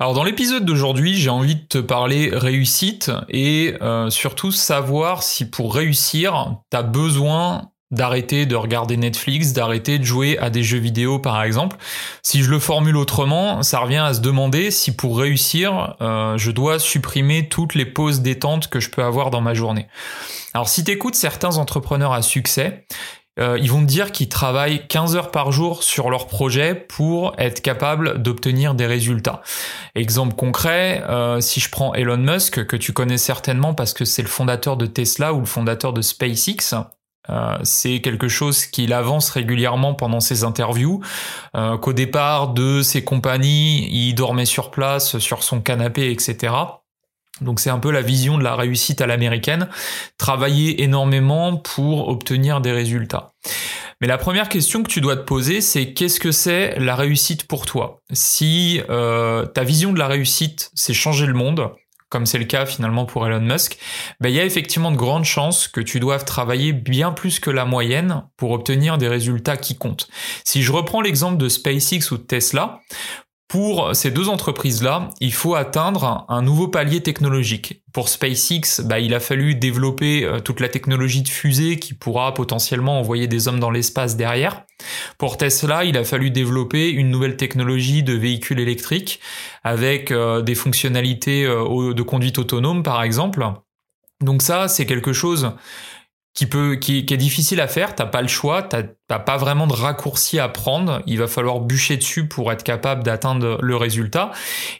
Alors dans l'épisode d'aujourd'hui, j'ai envie de te parler réussite et euh, surtout savoir si pour réussir, tu as besoin d'arrêter de regarder Netflix, d'arrêter de jouer à des jeux vidéo par exemple. Si je le formule autrement, ça revient à se demander si pour réussir, euh, je dois supprimer toutes les pauses détente que je peux avoir dans ma journée. Alors si tu écoutes certains entrepreneurs à succès, euh, ils vont te dire qu'ils travaillent 15 heures par jour sur leur projet pour être capable d'obtenir des résultats. Exemple concret, euh, si je prends Elon Musk, que tu connais certainement parce que c'est le fondateur de Tesla ou le fondateur de SpaceX, euh, c'est quelque chose qu'il avance régulièrement pendant ses interviews, qu'au départ de ses compagnies, il dormait sur place, sur son canapé, etc. Donc c'est un peu la vision de la réussite à l'américaine, travailler énormément pour obtenir des résultats. Mais la première question que tu dois te poser, c'est qu'est-ce que c'est la réussite pour toi? Si euh, ta vision de la réussite, c'est changer le monde, comme c'est le cas finalement pour Elon Musk, ben, il y a effectivement de grandes chances que tu doives travailler bien plus que la moyenne pour obtenir des résultats qui comptent. Si je reprends l'exemple de SpaceX ou de Tesla, pour ces deux entreprises-là, il faut atteindre un nouveau palier technologique. Pour SpaceX, bah, il a fallu développer euh, toute la technologie de fusée qui pourra potentiellement envoyer des hommes dans l'espace derrière. Pour Tesla, il a fallu développer une nouvelle technologie de véhicules électriques avec euh, des fonctionnalités euh, de conduite autonome, par exemple. Donc ça, c'est quelque chose qui est difficile à faire. T'as pas le choix, t'as pas vraiment de raccourci à prendre. Il va falloir bûcher dessus pour être capable d'atteindre le résultat.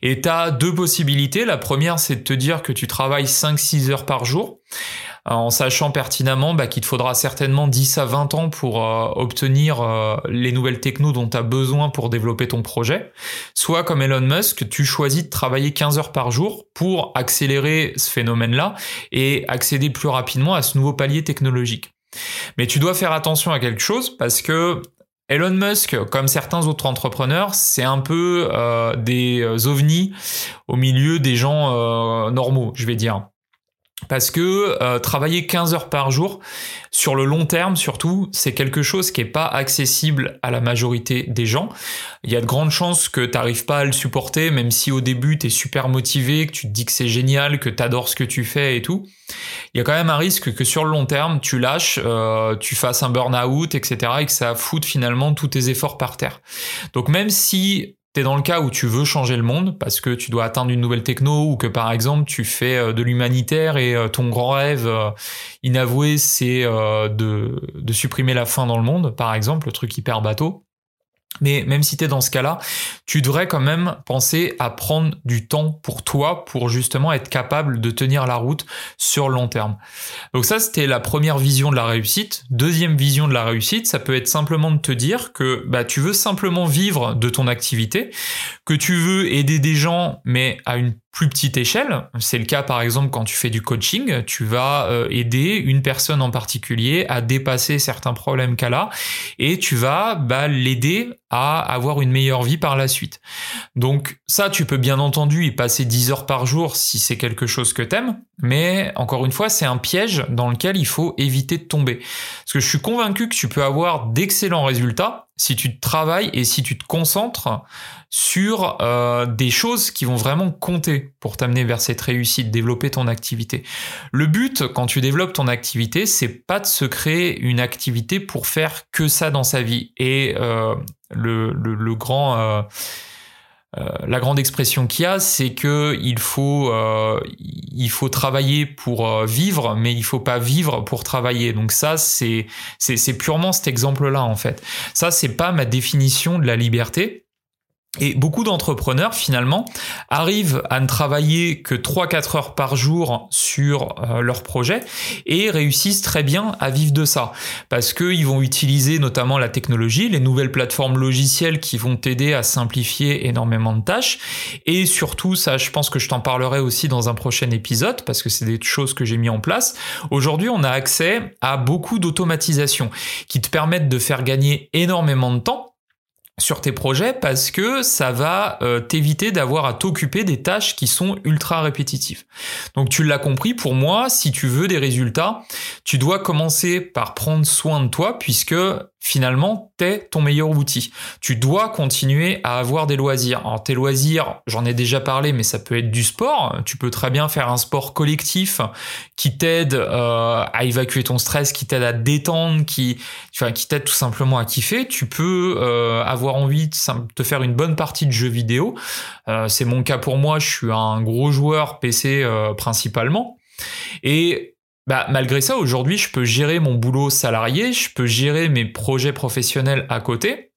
Et t'as deux possibilités. La première, c'est de te dire que tu travailles 5-6 heures par jour en sachant pertinemment bah, qu'il te faudra certainement 10 à 20 ans pour euh, obtenir euh, les nouvelles technos dont tu as besoin pour développer ton projet. Soit comme Elon Musk, tu choisis de travailler 15 heures par jour pour accélérer ce phénomène-là et accéder plus rapidement à ce nouveau palier technologique. Mais tu dois faire attention à quelque chose parce que Elon Musk, comme certains autres entrepreneurs, c'est un peu euh, des ovnis au milieu des gens normaux, je vais dire. Parce que euh, travailler 15 heures par jour, sur le long terme surtout, c'est quelque chose qui n'est pas accessible à la majorité des gens. Il y a de grandes chances que tu n'arrives pas à le supporter, même si au début tu es super motivé, que tu te dis que c'est génial, que tu adores ce que tu fais et tout. Il y a quand même un risque que sur le long terme, tu lâches, euh, tu fasses un burn-out, etc. et que ça foute finalement tous tes efforts par terre. Donc même si T'es dans le cas où tu veux changer le monde parce que tu dois atteindre une nouvelle techno ou que par exemple tu fais euh, de l'humanitaire et euh, ton grand rêve euh, inavoué c'est de, de supprimer la faim dans le monde, par exemple, le truc hyper bateau. Mais même si tu es dans ce cas-là, tu devrais quand même penser à prendre du temps pour toi pour justement être capable de tenir la route sur le long terme. Donc ça, c'était la première vision de la réussite. Deuxième vision de la réussite, ça peut être simplement de te dire que bah, tu veux simplement vivre de ton activité, que tu veux aider des gens, mais à une plus petite échelle. C'est le cas par exemple quand tu fais du coaching, tu vas euh, aider une personne en particulier à dépasser certains problèmes qu'elle a et tu vas bah, l'aider à avoir une meilleure vie par la suite. Donc ça, tu peux bien entendu y passer 10 heures par jour si c'est quelque chose que t'aimes, mais encore une fois, c'est un piège dans lequel il faut éviter de tomber. Parce que je suis convaincu que tu peux avoir d'excellents résultats si tu travailles et si tu te concentres sur euh, des choses qui vont vraiment compter pour t'amener vers cette réussite, développer ton activité. Le but quand tu développes ton activité, c'est pas de se créer une activité pour faire que ça dans sa vie. Et euh, le, le, grand euh, la grande expression qu'il y a, c'est que il faut il faut travailler pour vivre, mais il faut pas vivre pour travailler. Donc ça, c'est c'est purement cet exemple-là en fait. Ça, c'est pas ma définition de la liberté. Et beaucoup d'entrepreneurs finalement arrivent à ne travailler que 3-4 heures par jour sur euh, leur projet et réussissent très bien à vivre de ça. Parce qu'ils vont utiliser notamment la technologie, les nouvelles plateformes logicielles qui vont t'aider à simplifier énormément de tâches. Et surtout, ça je pense que je t'en parlerai aussi dans un prochain épisode parce que c'est des choses que j'ai mis en place. Aujourd'hui on a accès à beaucoup d'automatisation qui te permettent de faire gagner énormément de temps sur tes projets parce que ça va euh, t'éviter d'avoir à t'occuper des tâches qui sont ultra répétitives. Donc tu l'as compris, pour moi, si tu veux des résultats, tu dois commencer par prendre soin de toi puisque finalement, t'es ton meilleur outil. Tu dois continuer à avoir des loisirs. Alors tes loisirs, j'en ai déjà parlé, mais ça peut être du sport. Tu peux très bien faire un sport collectif qui t'aide euh, à évacuer ton stress, qui t'aide à te détendre, qui, enfin, qui t'aide tout simplement à kiffer. Tu peux euh, avoir envie de te faire une bonne partie de jeux vidéo. Euh, c'est mon cas pour moi. Je suis un gros joueur PC principalement. Et bah, malgré ça, aujourd'hui, je peux gérer mon boulot salarié, je peux gérer mes projets professionnels à côté.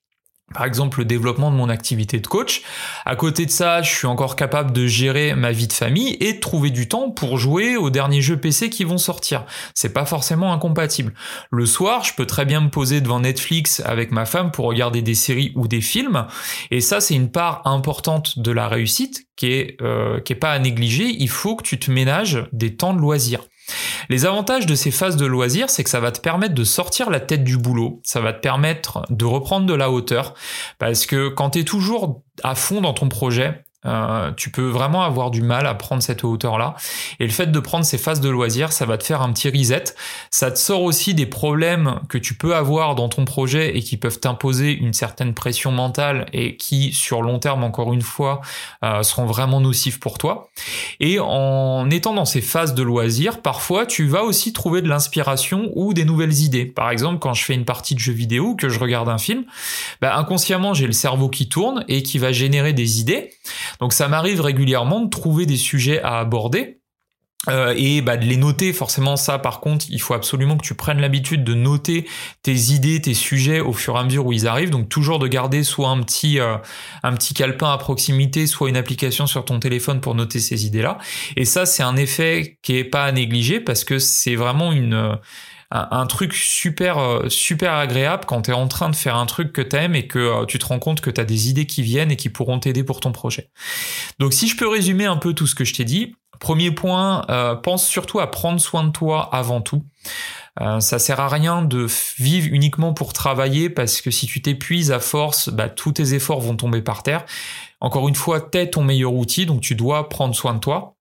Par exemple, le développement de mon activité de coach. À côté de ça, je suis encore capable de gérer ma vie de famille et de trouver du temps pour jouer aux derniers jeux PC qui vont sortir. C'est pas forcément incompatible. Le soir, je peux très bien me poser devant Netflix avec ma femme pour regarder des séries ou des films. Et ça, c'est une part importante de la réussite qui est, euh, qui est pas à négliger. Il faut que tu te ménages des temps de loisirs. Les avantages de ces phases de loisirs, c'est que ça va te permettre de sortir la tête du boulot, ça va te permettre de reprendre de la hauteur, parce que quand tu es toujours à fond dans ton projet, euh, tu peux vraiment avoir du mal à prendre cette hauteur-là. Et le fait de prendre ces phases de loisirs, ça va te faire un petit reset. Ça te sort aussi des problèmes que tu peux avoir dans ton projet et qui peuvent t'imposer une certaine pression mentale et qui, sur long terme, encore une fois, euh, seront vraiment nocifs pour toi. Et en étant dans ces phases de loisirs, parfois, tu vas aussi trouver de l'inspiration ou des nouvelles idées. Par exemple, quand je fais une partie de jeu vidéo que je regarde un film, bah, inconsciemment, j'ai le cerveau qui tourne et qui va générer des idées. Donc ça m'arrive régulièrement de trouver des sujets à aborder. Euh, et bah, de les noter, forcément ça par contre, il faut absolument que tu prennes l'habitude de noter tes idées, tes sujets au fur et à mesure où ils arrivent. Donc toujours de garder soit un petit, euh, calepin à proximité, soit une application sur ton téléphone pour noter ces idées-là. Et ça c'est un effet qui est pas à négliger parce que c'est vraiment une un, truc super euh, super agréable quand tu es en train de faire un truc que tu aimes et que euh, tu te rends compte que tu as des idées qui viennent et qui pourront t'aider pour ton projet. Donc si je peux résumer un peu tout ce que je t'ai dit, premier point, euh, pense surtout à prendre soin de toi avant tout. Ça sert à rien de vivre uniquement pour travailler parce que si tu t'épuises à force, bah, tous tes efforts vont tomber par terre. Encore une fois, t'es ton meilleur outil, donc tu dois prendre soin de toi.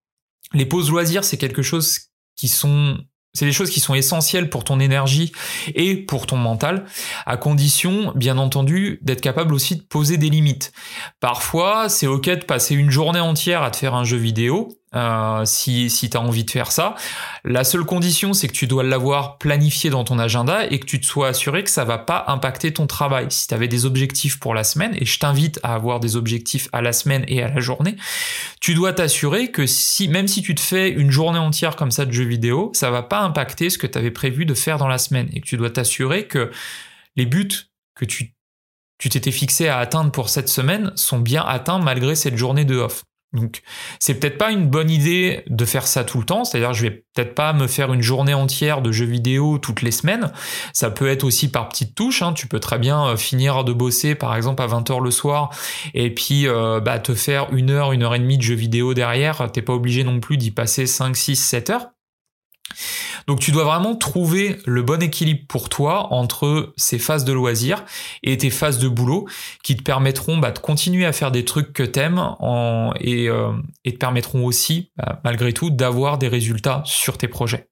Les pauses loisirs, c'est quelque chose qui sont c'est des choses qui sont essentielles pour ton énergie et pour ton mental, à condition, bien entendu, d'être capable aussi de poser des limites. Parfois, c'est ok de passer une journée entière à te faire un jeu vidéo, euh, si, si tu as envie de faire ça. La seule condition, c'est que tu dois l'avoir planifié dans ton agenda et que tu te sois assuré que ça va pas impacter ton travail. Si tu avais des objectifs pour la semaine, et je t'invite à avoir des objectifs à la semaine et à la journée, tu dois t'assurer que si, même si tu te fais une journée entière comme ça de jeux vidéo, ça va pas impacter ce que tu avais prévu de faire dans la semaine et que tu dois t'assurer que les buts que tu tu t'étais fixé à atteindre pour cette semaine sont bien atteints malgré cette journée de off. Donc, c'est peut-être pas une bonne idée de faire ça tout le temps. C'est-à-dire, je vais peut-être pas me faire une journée entière de jeux vidéo toutes les semaines. Ça peut être aussi par petites touches. Hein. Tu peux très bien euh, finir de bosser, par exemple, à 20h le soir, et puis euh, bah, te faire une heure, une heure et demie de jeux vidéo derrière. T'es pas obligé non plus d'y passer 5, 6, 7 heures. Donc tu dois vraiment trouver le bon équilibre pour toi entre ces phases de loisirs et tes phases de boulot qui te permettront bah, de continuer à faire des trucs que t'aimes en, et, euh, et te permettront aussi, bah, malgré tout, d'avoir des résultats sur tes projets.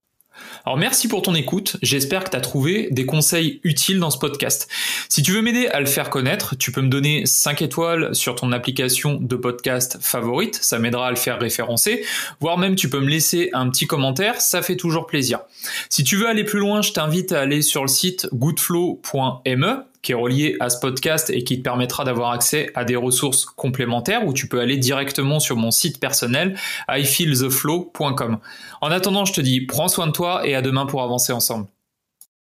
Alors merci pour ton écoute, j'espère que tu as trouvé des conseils utiles dans ce podcast. Si tu veux m'aider à le faire connaître, tu peux me donner 5 étoiles sur ton application de podcast favorite, ça m'aidera à le faire référencer, voire même tu peux me laisser un petit commentaire, ça fait toujours plaisir. Si tu veux aller plus loin, je t'invite à aller sur le site goodflow.me qui est relié à ce podcast et qui te permettra d'avoir accès à des ressources complémentaires où tu peux aller directement sur mon site personnel ifeeltheflow.com. En attendant, je te dis prends soin de toi et à demain pour avancer ensemble.